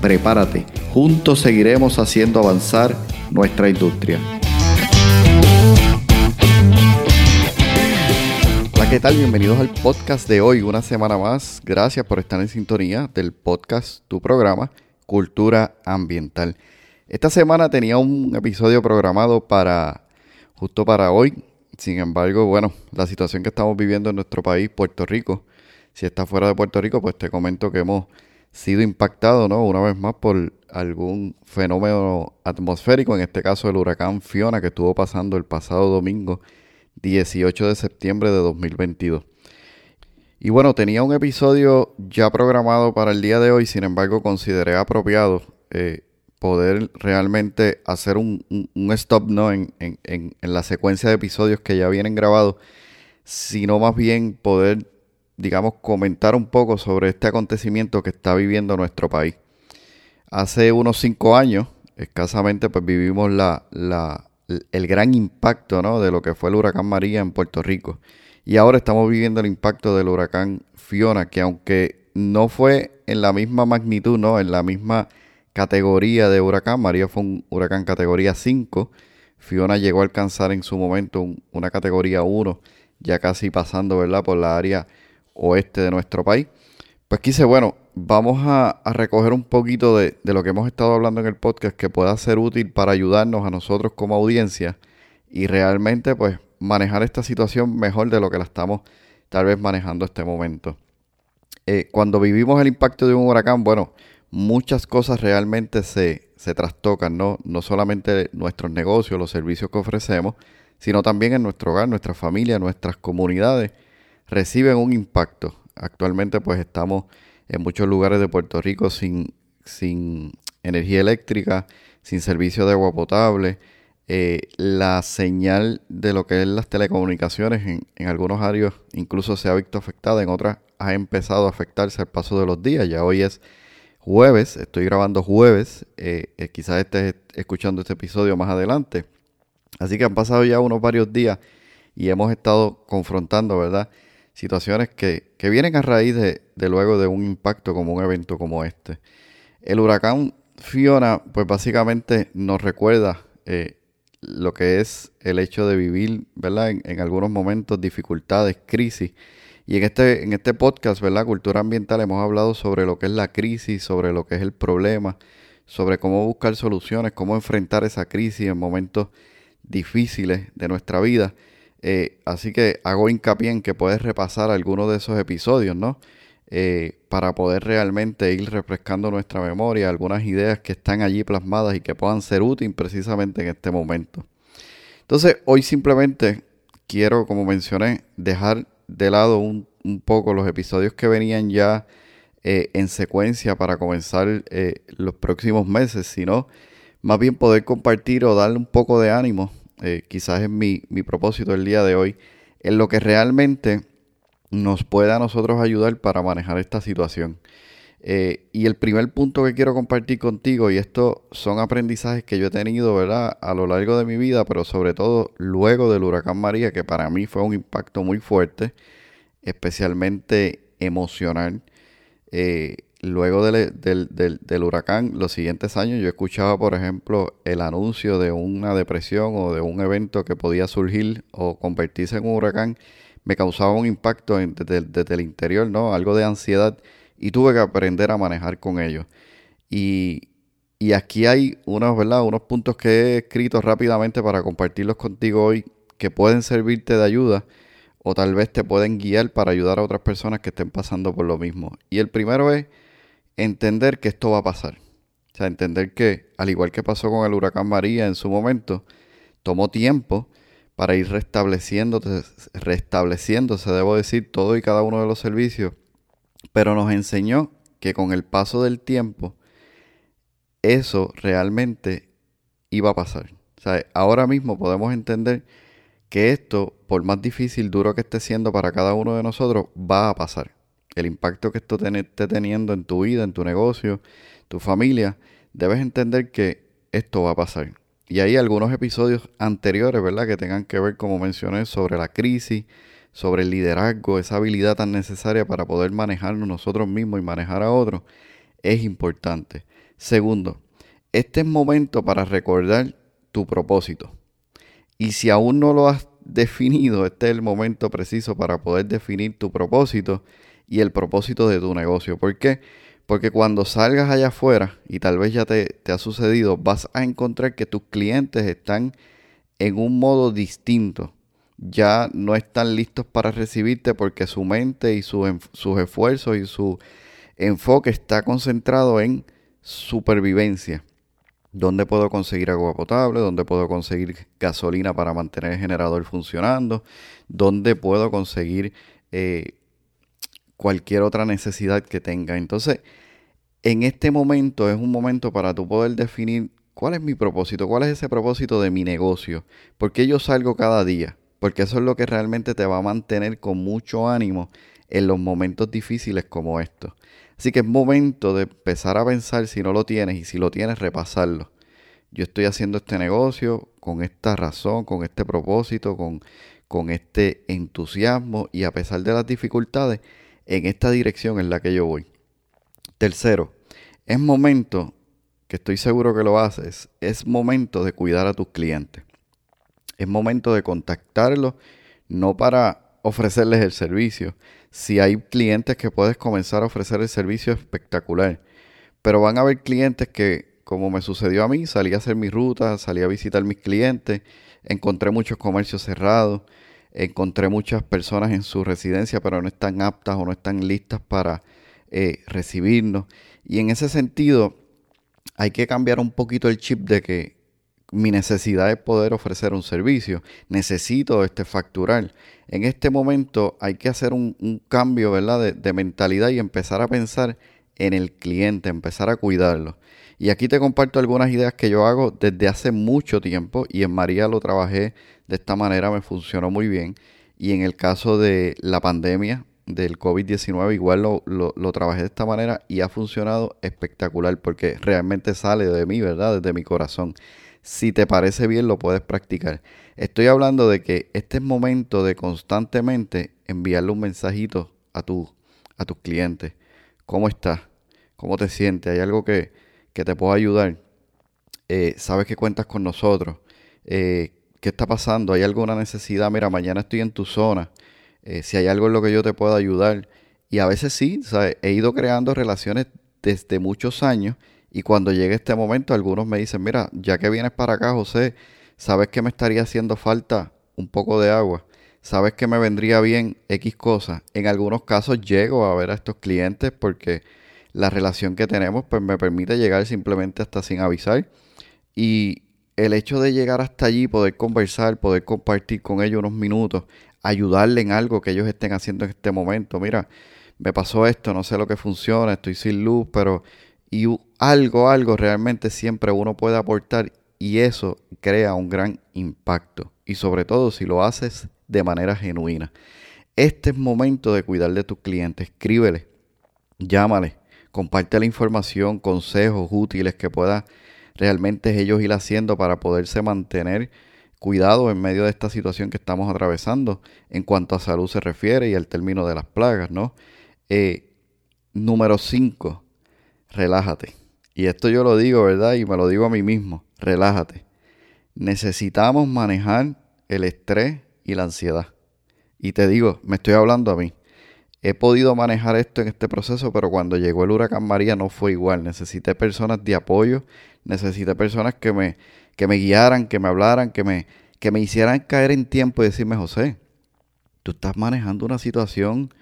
Prepárate, juntos seguiremos haciendo avanzar nuestra industria. Hola, ¿qué tal? Bienvenidos al podcast de hoy, una semana más. Gracias por estar en sintonía del podcast, tu programa, Cultura Ambiental. Esta semana tenía un episodio programado para justo para hoy. Sin embargo, bueno, la situación que estamos viviendo en nuestro país, Puerto Rico, si está fuera de Puerto Rico, pues te comento que hemos sido impactados, ¿no? Una vez más por algún fenómeno atmosférico, en este caso el huracán Fiona que estuvo pasando el pasado domingo 18 de septiembre de 2022. Y bueno, tenía un episodio ya programado para el día de hoy, sin embargo consideré apropiado eh, poder realmente hacer un, stop ¿no? En, en, la secuencia de episodios que ya vienen grabados, sino más bien poder, digamos, comentar un poco sobre este acontecimiento que está viviendo nuestro país. Hace unos cinco años, escasamente, pues vivimos la, la, el gran impacto ¿no? de lo que fue el huracán María en Puerto Rico. Y ahora estamos viviendo el impacto del huracán Fiona, que aunque no fue en la misma magnitud, ¿no? en la misma categoría de huracán. María fue un huracán categoría 5. Fiona llegó a alcanzar en su momento una categoría 1, ya casi pasando ¿verdad? por la área oeste de nuestro país. Pues quise, bueno, vamos a, recoger un poquito de, lo que hemos estado hablando en el podcast que pueda ser útil para ayudarnos a nosotros como audiencia y realmente pues manejar esta situación mejor de lo que la estamos tal vez manejando este momento. Eh, cuando vivimos el impacto de un huracán, bueno, muchas cosas realmente se, se trastocan, ¿no? No solamente nuestros negocios, los servicios que ofrecemos, sino también en nuestro hogar, nuestra familia, nuestras comunidades reciben un impacto. Actualmente pues estamos en muchos lugares de Puerto Rico sin, sin energía eléctrica, sin servicio de agua potable. Eh, la señal de lo que es las telecomunicaciones en, algunos áreas incluso se ha visto afectada, en otras ha empezado a afectarse al paso de los días. Ya hoy es jueves, estoy grabando jueves, eh, eh, quizás estés escuchando este episodio más adelante. Así que han pasado ya unos varios días y hemos estado confrontando, ¿verdad? Situaciones que, vienen a raíz de, luego de un impacto como un evento como este. El huracán Fiona, pues básicamente nos recuerda eh, lo que es el hecho de vivir, ¿verdad? En, en algunos momentos dificultades, crisis y en este, en este podcast, ¿verdad? Cultura Ambiental, hemos hablado sobre lo que es la crisis, sobre lo que es el problema, sobre cómo buscar soluciones, cómo enfrentar esa crisis en momentos difíciles de nuestra vida. Eh, así que hago hincapié en que puedes repasar algunos de esos episodios, ¿no? Eh, para poder realmente ir refrescando nuestra memoria, algunas ideas que están allí plasmadas y que puedan ser útiles precisamente en este momento. Entonces, hoy simplemente quiero, como mencioné, dejar de lado un, poco los episodios que venían ya eh, en secuencia para comenzar los próximos meses, sino más bien poder compartir o darle un poco de ánimo, eh, quizás es mi, mi propósito el día de hoy, en lo que realmente nos pueda a nosotros ayudar para manejar esta situación. y el primer punto que quiero compartir contigo, y esto son aprendizajes que yo he tenido, ¿verdad? A lo largo de mi vida, pero sobre todo luego del huracán María, que para mí fue un impacto muy fuerte especialmente emocional. Eh, luego del, huracán, los siguientes años yo escuchaba, por ejemplo, el anuncio de una depresión o de un evento que podía surgir o convertirse en un huracán, me causaba un impacto desde, el interior, ¿no? Algo de ansiedad y tuve que aprender a manejar con ello. Y, y aquí hay unos, ¿verdad? unos puntos que he escrito rápidamente para compartirlos contigo hoy que pueden servirte de ayuda o tal vez te pueden guiar para ayudar a otras personas que estén pasando por lo mismo. Y el primero es entender que esto va a pasar. O sea, entender que, al igual que pasó con el huracán María en su momento, tomó tiempo para ir restableciéndose, restableciéndose, debo decir, todo y cada uno de los servicios, pero nos enseñó que con el paso del tiempo, eso realmente iba a pasar. O sea, ahora mismo podemos entender que esto, por más difícil, duro que esté siendo para cada uno de nosotros, va a pasar. El impacto que esto esté teniendo en tu vida, en tu negocio, tu familia, debes entender que esto va a pasar. Y hay algunos episodios anteriores, ¿verdad?, que tengan que ver, como mencioné, sobre la crisis, sobre el liderazgo, esa habilidad tan necesaria para poder manejarnos nosotros mismos y manejar a otros, es importante. Segundo, este es momento para recordar tu propósito. Y si aún no lo has definido, este es el momento preciso para poder definir tu propósito y el propósito de tu negocio. ¿Por qué? Porque cuando salgas allá afuera, y tal vez ya te, te ha sucedido, vas a encontrar que tus clientes están en un modo distinto ya no están listos para recibirte porque su mente y sus esfuerzos y su enfoque está concentrado en supervivencia. ¿Dónde puedo conseguir agua potable? ¿Dónde puedo conseguir gasolina para mantener el generador funcionando? ¿Dónde puedo conseguir eh, cualquier otra necesidad que tenga? Entonces, en este momento es un momento para tú poder definir cuál es mi propósito, cuál es ese propósito de mi negocio, por qué yo salgo cada día, porque eso es lo que realmente te va a mantener con mucho ánimo en los momentos difíciles como estos. Así que es momento de empezar a pensar si no lo tienes y si lo tienes, repasarlo. Yo estoy haciendo este negocio con esta razón, con este propósito, con, con este entusiasmo y a pesar de las dificultades, en esta dirección en la que yo voy. Tercero, es momento, que estoy seguro que lo haces, es momento de cuidar a tus clientes. Es momento de contactarlos, no para ofrecerles el servicio. Si hay clientes que puedes comenzar a ofrecer el servicio espectacular, pero van a haber clientes que, como me sucedió a mí, salí a hacer mi ruta, salí a visitar mis clientes, encontré muchos comercios cerrados, encontré muchas personas en su residencia, pero no están aptas o no están listas para eh, recibirnos. Y en ese sentido, hay que cambiar un poquito el chip de que mi necesidad es poder ofrecer un servicio, necesito este facturar. En este momento hay que hacer un, cambio ¿verdad? De, mentalidad y empezar a pensar en el cliente, empezar a cuidarlo. Y aquí te comparto algunas ideas que yo hago desde hace mucho tiempo y en María lo trabajé de esta manera, me funcionó muy bien. Y en el caso de la pandemia del COVID-19 igual lo, lo, trabajé de esta manera y ha funcionado espectacular porque realmente sale de mí, ¿verdad? Desde mi corazón si te parece bien, lo puedes practicar. Estoy hablando de que este es momento de constantemente enviarle un mensajito a, tu, a tus clientes. ¿Cómo estás? ¿Cómo te sientes? ¿Hay algo que, te pueda ayudar? Eh, ¿Sabes que cuentas con nosotros? Eh, ¿Qué está pasando? ¿Hay alguna necesidad? Mira, mañana estoy en tu zona. Eh, si hay algo en lo que yo te pueda ayudar. Y a veces sí, he ido creando relaciones desde muchos años y cuando llegue este momento, algunos me dicen, mira, ya que vienes para acá, José, ¿sabes que me estaría haciendo falta un poco de agua? ¿Sabes que me vendría bien X cosas? En algunos casos llego a ver a estos clientes porque la relación que tenemos pues me permite llegar simplemente hasta sin avisar. Y el hecho de llegar hasta allí, poder conversar, poder compartir con ellos unos minutos, ayudarle en algo que ellos estén haciendo en este momento. Mira, me pasó esto, no sé lo que funciona, estoy sin luz, pero y algo, algo realmente siempre uno puede aportar y eso crea un gran impacto. Y sobre todo si lo haces de manera genuina. Este es momento de cuidar de tus clientes. Escríbele, llámale, comparte la información, consejos útiles que pueda realmente ellos ir haciendo para poderse mantener cuidado en medio de esta situación que estamos atravesando en cuanto a salud se refiere y al término de las plagas, ¿no? Eh, número 5 relájate. Y esto yo lo digo, ¿verdad? Y me lo digo a mí mismo, relájate. Necesitamos manejar el estrés y la ansiedad. Y te digo, me estoy hablando a mí. He podido manejar esto en este proceso, pero cuando llegó el huracán María no fue igual. Necesité personas de apoyo, necesité personas que me, que me guiaran, que me hablaran, que me, que me hicieran caer en tiempo y decirme, José, tú estás manejando una situación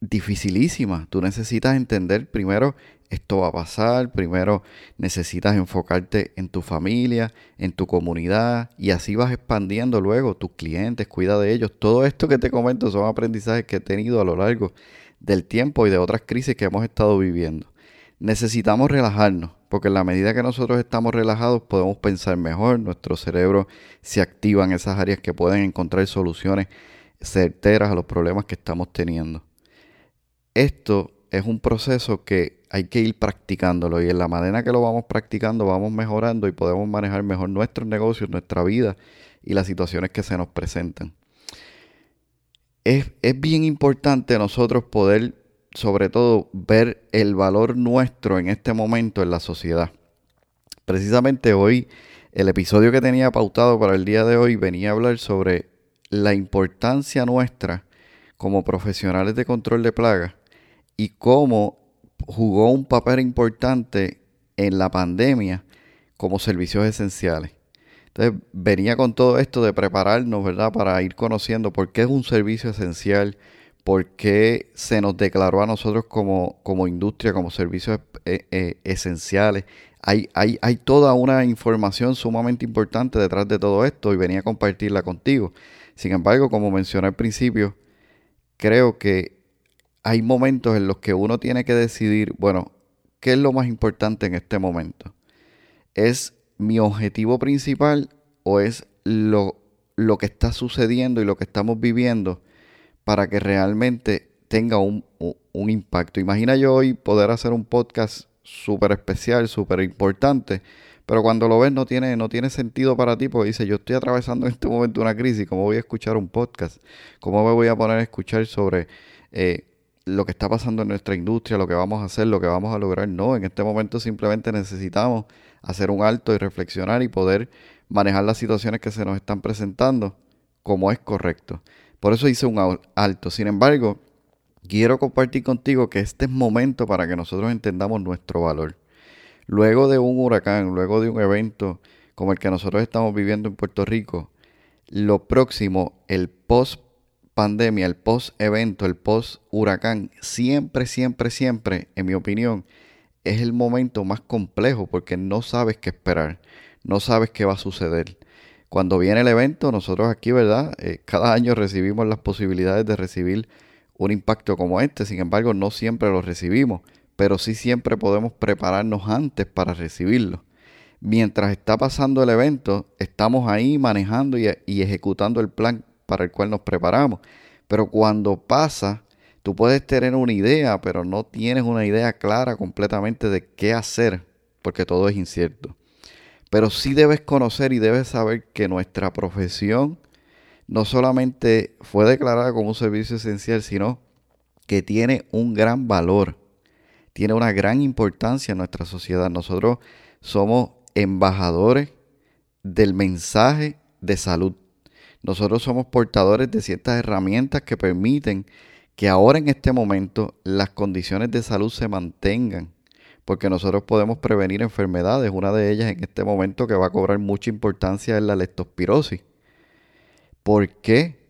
dificilísima. Tú necesitas entender primero esto va a pasar, primero necesitas enfocarte en tu familia, en tu comunidad y así vas expandiendo luego tus clientes, cuida de ellos. Todo esto que te comento son aprendizajes que he tenido a lo largo del tiempo y de otras crisis que hemos estado viviendo. Necesitamos relajarnos, porque en la medida que nosotros estamos relajados podemos pensar mejor, nuestro cerebro se activa en esas áreas que pueden encontrar soluciones certeras a los problemas que estamos teniendo. Esto es un proceso que hay que ir practicándolo y en la manera que lo vamos practicando vamos mejorando y podemos manejar mejor nuestros negocios, nuestra vida y las situaciones que se nos presentan. Es, es bien importante nosotros poder sobre todo ver el valor nuestro en este momento en la sociedad. Precisamente hoy, el episodio que tenía pautado para el día de hoy venía a hablar sobre la importancia nuestra como profesionales de control de plagas y cómo jugó un papel importante en la pandemia como servicios esenciales. Entonces venía con todo esto de prepararnos, ¿verdad? Para ir conociendo por qué es un servicio esencial, por qué se nos declaró a nosotros como, como industria, como servicios eh, eh, esenciales. Hay, hay, hay toda una información sumamente importante detrás de todo esto y venía a compartirla contigo. Sin embargo, como mencioné al principio, creo que hay momentos en los que uno tiene que decidir, bueno, ¿qué es lo más importante en este momento? ¿Es mi objetivo principal o es lo, lo que está sucediendo y lo que estamos viviendo? Para que realmente tenga un, impacto. Imagina yo hoy poder hacer un podcast súper especial, súper importante, pero cuando lo ves no tiene, no tiene sentido para ti porque dice, yo estoy atravesando en este momento una crisis, ¿cómo voy a escuchar un podcast? ¿Cómo me voy a poner a escuchar sobre eh, lo que está pasando en nuestra industria, lo que vamos a hacer, lo que vamos a lograr? No, en este momento simplemente necesitamos hacer un alto y reflexionar y poder manejar las situaciones que se nos están presentando como es correcto. Por eso hice un alto. Sin embargo, quiero compartir contigo que este es momento para que nosotros entendamos nuestro valor. Luego de un huracán, luego de un evento como el que nosotros estamos viviendo en Puerto Rico, lo próximo, el post pandemia, el post evento, el post huracán, siempre, siempre, siempre, en mi opinión, es el momento más complejo porque no sabes qué esperar, no sabes qué va a suceder. Cuando viene el evento, nosotros aquí, ¿verdad? Eh, cada año recibimos las posibilidades de recibir un impacto como este, sin embargo, no siempre lo recibimos, pero sí siempre podemos prepararnos antes para recibirlo. Mientras está pasando el evento, estamos ahí manejando y, y ejecutando el plan para el cual nos preparamos. Pero cuando pasa, tú puedes tener una idea, pero no tienes una idea clara completamente de qué hacer, porque todo es incierto. Pero sí debes conocer y debes saber que nuestra profesión no solamente fue declarada como un servicio esencial, sino que tiene un gran valor, tiene una gran importancia en nuestra sociedad. Nosotros somos embajadores del mensaje de salud. Nosotros somos portadores de ciertas herramientas que permiten que ahora en este momento las condiciones de salud se mantengan porque nosotros podemos prevenir enfermedades. Una de ellas en este momento que va a cobrar mucha importancia es la leptospirosis. ¿Por qué?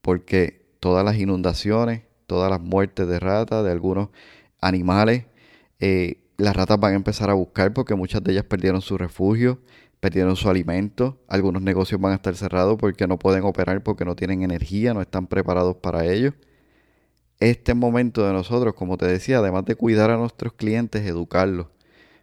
Porque todas las inundaciones, todas las muertes de ratas, de algunos animales, eh, las ratas van a empezar a buscar porque muchas de ellas perdieron su refugio, perdieron su alimento, algunos negocios van a estar cerrados porque no pueden operar porque no tienen energía, no están preparados para ello este momento de nosotros, como te decía, además de cuidar a nuestros clientes, educarlos.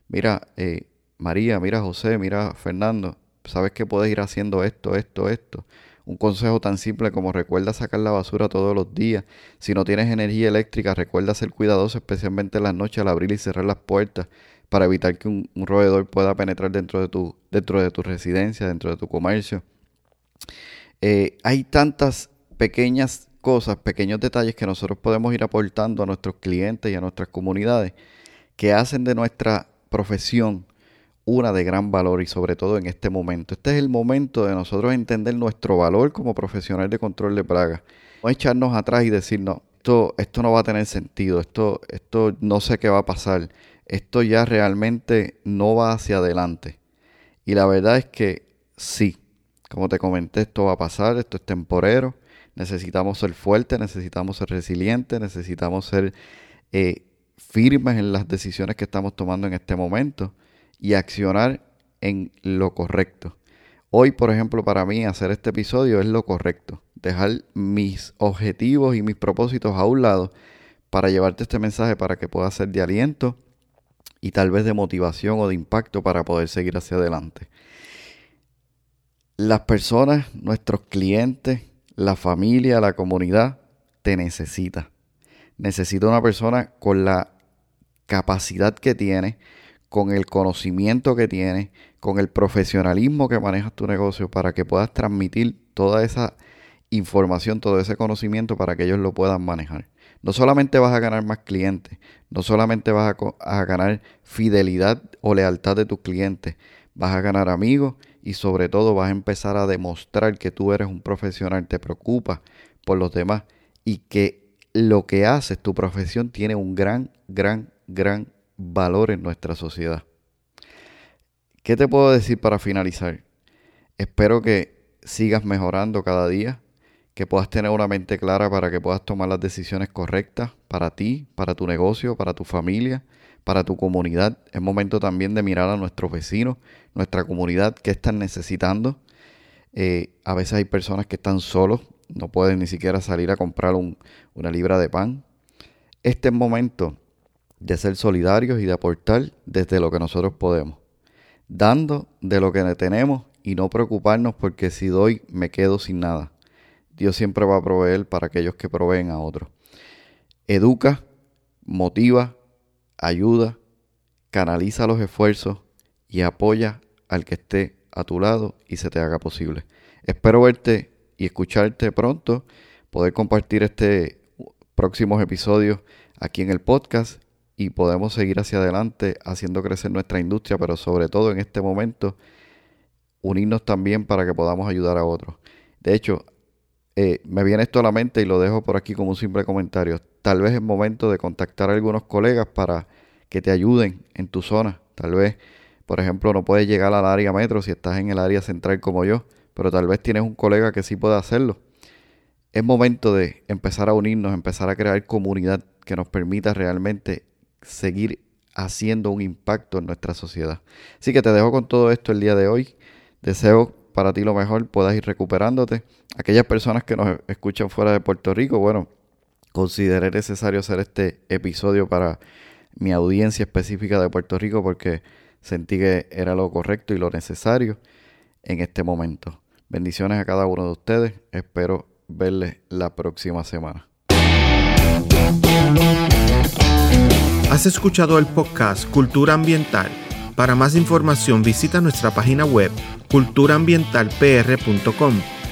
Mira, eh, María, mira José, mira Fernando, sabes que puedes ir haciendo esto, esto, esto. Un consejo tan simple como recuerda sacar la basura todos los días. Si no tienes energía eléctrica, recuerda ser cuidadoso, especialmente en las noches al abrir y cerrar las puertas para evitar que un, roedor pueda penetrar dentro de tu, dentro de tu residencia, dentro de tu comercio. Eh, hay tantas pequeñas cosas, pequeños detalles que nosotros podemos ir aportando a nuestros clientes y a nuestras comunidades que hacen de nuestra profesión una de gran valor y sobre todo en este momento. Este es el momento de nosotros entender nuestro valor como profesional de control de plagas. No echarnos atrás y decir, no, esto, esto no va a tener sentido, esto, esto no sé qué va a pasar, esto ya realmente no va hacia adelante. Y la verdad es que sí, como te comenté, esto va a pasar, esto es temporero, Necesitamos ser fuertes, necesitamos ser resilientes, necesitamos ser eh, firmes en las decisiones que estamos tomando en este momento y accionar en lo correcto. Hoy, por ejemplo, para mí hacer este episodio es lo correcto. Dejar mis objetivos y mis propósitos a un lado para llevarte este mensaje para que pueda ser de aliento y tal vez de motivación o de impacto para poder seguir hacia adelante. Las personas, nuestros clientes, la familia, la comunidad, te necesita. Necesita una persona con la capacidad que tiene, con el conocimiento que tiene, con el profesionalismo que manejas tu negocio para que puedas transmitir toda esa información, todo ese conocimiento para que ellos lo puedan manejar. No solamente vas a ganar más clientes, no solamente vas a, ganar fidelidad o lealtad de tus clientes, vas a ganar amigos y sobre todo vas a empezar a demostrar que tú eres un profesional, te preocupas por los demás y que lo que haces, tu profesión, tiene un gran, gran, gran valor en nuestra sociedad. ¿Qué te puedo decir para finalizar? Espero que sigas mejorando cada día, que puedas tener una mente clara para que puedas tomar las decisiones correctas para ti, para tu negocio, para tu familia, para tu comunidad. Es momento también de mirar a nuestros vecinos, nuestra comunidad, qué están necesitando. Eh, a veces hay personas que están solos, no pueden ni siquiera salir a comprar una libra de pan. Este es momento de ser solidarios y de aportar desde lo que nosotros podemos, dando de lo que tenemos y no preocuparnos porque si doy me quedo sin nada. Dios siempre va a proveer para aquellos que proveen a otros. Educa, motiva, ayuda, canaliza los esfuerzos y apoya al que esté a tu lado y se te haga posible. Espero verte y escucharte pronto, poder compartir este próximos episodios aquí en el podcast y podemos seguir hacia adelante haciendo crecer nuestra industria, pero sobre todo en este momento unirnos también para que podamos ayudar a otros. De hecho, eh, me viene esto a la mente y lo dejo por aquí como un simple comentario. Tal vez es momento de contactar a algunos colegas para que te ayuden en tu zona. Tal vez, por ejemplo, no puedes llegar al área metro si estás en el área central como yo, pero tal vez tienes un colega que sí puede hacerlo. Es momento de empezar a unirnos, empezar a crear comunidad que nos permita realmente seguir haciendo un impacto en nuestra sociedad. Así que te dejo con todo esto el día de hoy. Deseo para ti lo mejor, puedas ir recuperándote. Aquellas personas que nos escuchan fuera de Puerto Rico, bueno, consideré necesario hacer este episodio para mi audiencia específica de Puerto Rico porque sentí que era lo correcto y lo necesario en este momento. Bendiciones a cada uno de ustedes. Espero verles la próxima semana. Has escuchado el podcast Cultura Ambiental. Para más información visita nuestra página web culturaambientalpr.com.